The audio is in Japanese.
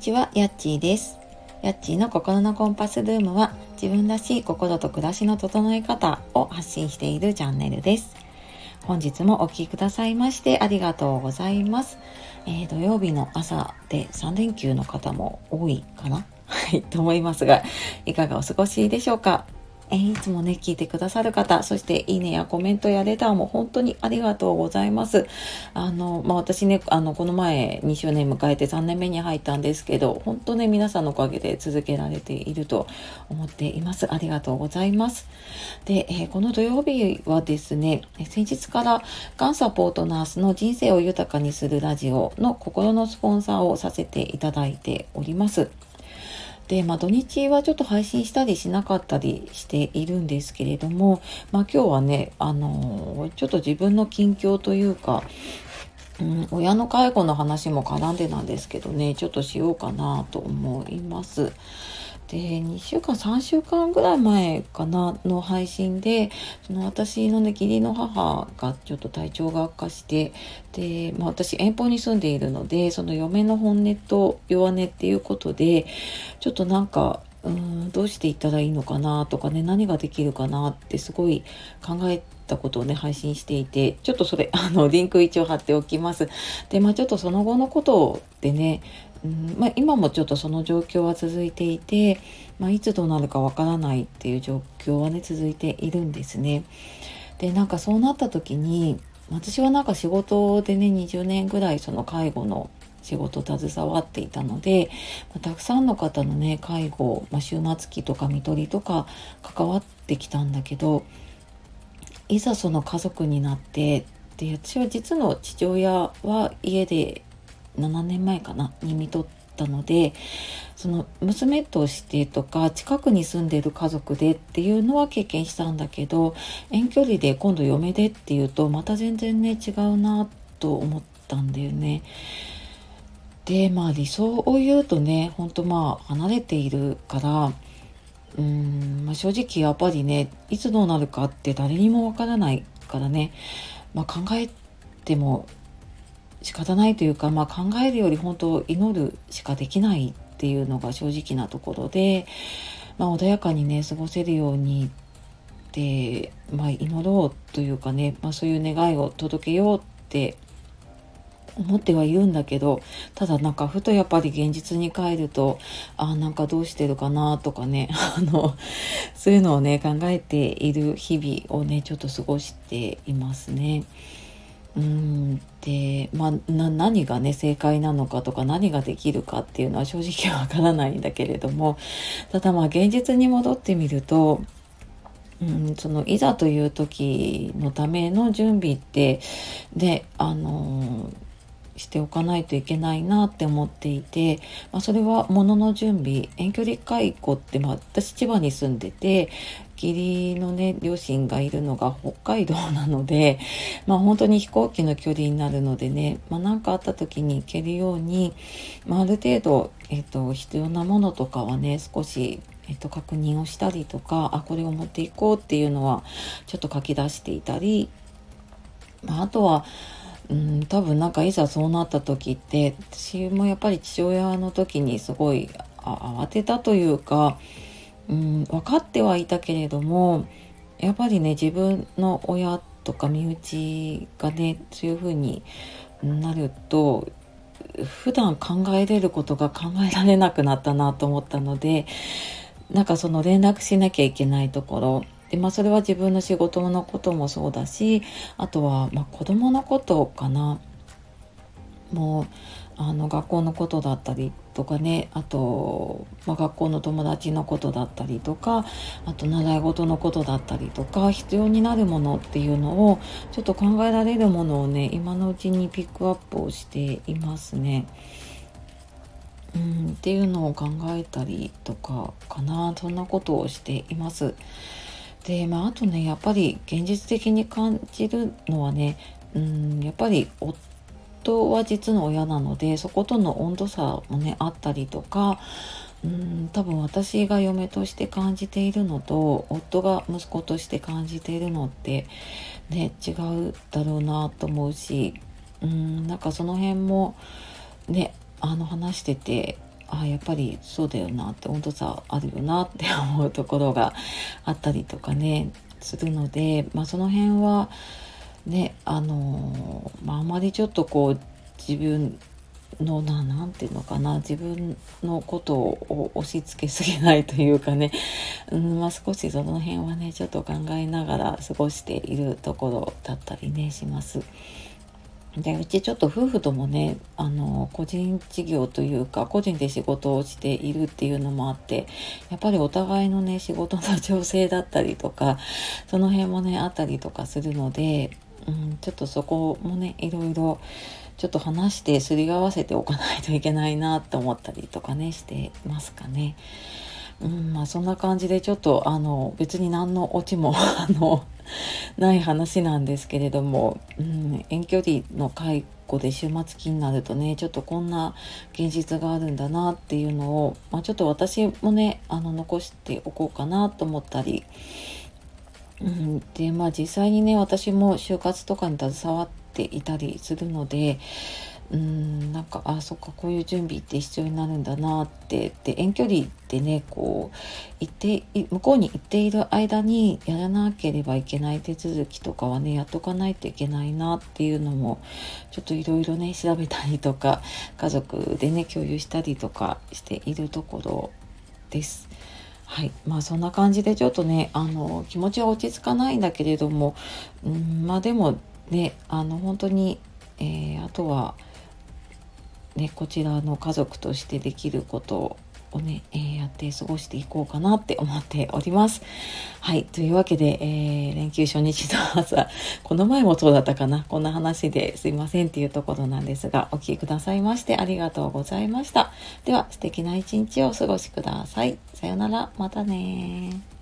ちは、やっちーです。やっちーの心のコンパスルームは自分らしい心と暮らしの整え方を発信しているチャンネルです。本日もお聴きくださいましてありがとうございます。えー、土曜日の朝で3連休の方も多いかな、と思いますが、いかがお過ごしでしょうか？えー、いつもね、聞いてくださる方、そしていいねやコメントやレターも本当にありがとうございます。あの、まあ、私ね、あの、この前2周年迎えて3年目に入ったんですけど、本当ね、皆さんのおかげで続けられていると思っています。ありがとうございます。で、えー、この土曜日はですね、先日からがんサポートナースの人生を豊かにするラジオの心のスポンサーをさせていただいております。で、まあ、土日はちょっと配信したりしなかったりしているんですけれども、まあ、今日はね、あのー、ちょっと自分の近況というか、うん、親の介護の話も絡んでなんですけどね、ちょっとしようかなと思います。で2週間3週間ぐらい前かなの配信でその私のね義理の母がちょっと体調が悪化してで、まあ、私遠方に住んでいるのでその嫁の本音と弱音っていうことでちょっとなんかうんどうしていったらいいのかなとかね何ができるかなってすごい考えたことをね配信していてちょっとそれあのリンク一応貼っておきます。でまあちょっとその後のことでねうんまあ、今もちょっとその状況は続いていて、まあ、いつどうなるかわからないっていう状況はね続いているんですね。でなんかそうなった時に私はなんか仕事でね20年ぐらいその介護の仕事携わっていたので、まあ、たくさんの方のね介護、まあ、終末期とか看取りとか関わってきたんだけどいざその家族になってで私は実の父親は家で7年前かなに見とったのでその娘としてとか近くに住んでる家族でっていうのは経験したんだけど遠距離で今度嫁でっていうとまた全然ね違うなと思ったんだよね。でまあ理想を言うとねほんとまあ離れているからうーん、まあ、正直やっぱりねいつどうなるかって誰にもわからないからね、まあ、考えても仕方ないというか、まあ、考えるより本当祈るしかできないっていうのが正直なところで、まあ、穏やかにね過ごせるようにって、まあ、祈ろうというかね、まあ、そういう願いを届けようって思ってはいるんだけどただなんかふとやっぱり現実に帰るとあなんかどうしてるかなとかね あのそういうのをね考えている日々をねちょっと過ごしていますね。うんで、まあ、な何がね正解なのかとか何ができるかっていうのは正直わからないんだけれどもただまあ現実に戻ってみると、うん、そのいざという時のための準備ってであのしておかないといけないなって思っていて、まあ、それは物の準備遠距離介護って、まあ、私千葉に住んでて義理のね両親がいるのが北海道なので、まあ、本当に飛行機の距離になるのでね何、まあ、かあった時に行けるように、まあ、ある程度、えーと、必要なものとかはね少しえっと、確認をしたりとかあこれを持っていこうっていうのはちょっと書き出していたり、まあ、あとはうん多分なんかいざそうなった時って私もやっぱり父親の時にすごい慌てたというかうん分かってはいたけれどもやっぱりね自分の親とか身内がねそういう風になると普段考えれることが考えられなくなったなと思ったのでなんかその連絡しなきゃいけないところでまあそれは自分の仕事のこともそうだしあとはまあ子供のことかなもうあの学校のことだったりとかねあと、まあ、学校の友達のことだったりとかあと習い事のことだったりとか必要になるものっていうのをちょっと考えられるものをね今のうちにピックアップをしていますね。うん、っていうのを考えたりとかかなそんなことをしています。でまああとねやっぱり現実的に感じるのはねうんやっぱり夫は実の親なのでそことの温度差もねあったりとかうん多分私が嫁として感じているのと夫が息子として感じているのってね違うだろうなと思うしうんなんかその辺もねあの話しててあやっぱりそうだよなって温度差あるよなって思うところがあったりとかねするので、まあ、その辺はねあのまあ、あまりちょっとこう自分のななんていうのかな自分のことを押し付けすぎないというかね、うんまあ、少しその辺はねちょっと考えながら過ごしているところだったりねします。でうちちょっと夫婦ともねあの個人事業というか個人で仕事をしているっていうのもあってやっぱりお互いのね仕事の調整だったりとかその辺もねあったりとかするので、うん、ちょっとそこもねいろいろちょっと話してすり合わせておかないといけないなって思ったりとかねしてますかね。うんまあ、そんな感じでちょっとあの別に何のオチも あのない話なんですけれども、うん、遠距離の介護で週末期になるとねちょっとこんな現実があるんだなっていうのを、まあ、ちょっと私もねあの残しておこうかなと思ったり、うん、でまあ実際にね私も就活とかに携わっていたりするのでうんなんかあそっかこういう準備って必要になるんだなってで遠距離ってねこう行って向こうに行っている間にやらなければいけない手続きとかはねやっとかないといけないなっていうのもちょっといろいろね調べたりとか家族でね共有したりとかしているところです。はい。まあそんな感じでちょっとね、あの、気持ちは落ち着かないんだけれども、うん、まあでもね、あの、本当に、えー、あとは、ね、こちらの家族としてできることをね、えー、やって過ごしていこうかなって思っております。はい。というわけで、えー、連休初日の朝、この前もそうだったかな。こんな話ですいませんっていうところなんですが、お聴きくださいましてありがとうございました。では、素敵な一日をお過ごしください。さようなら。またね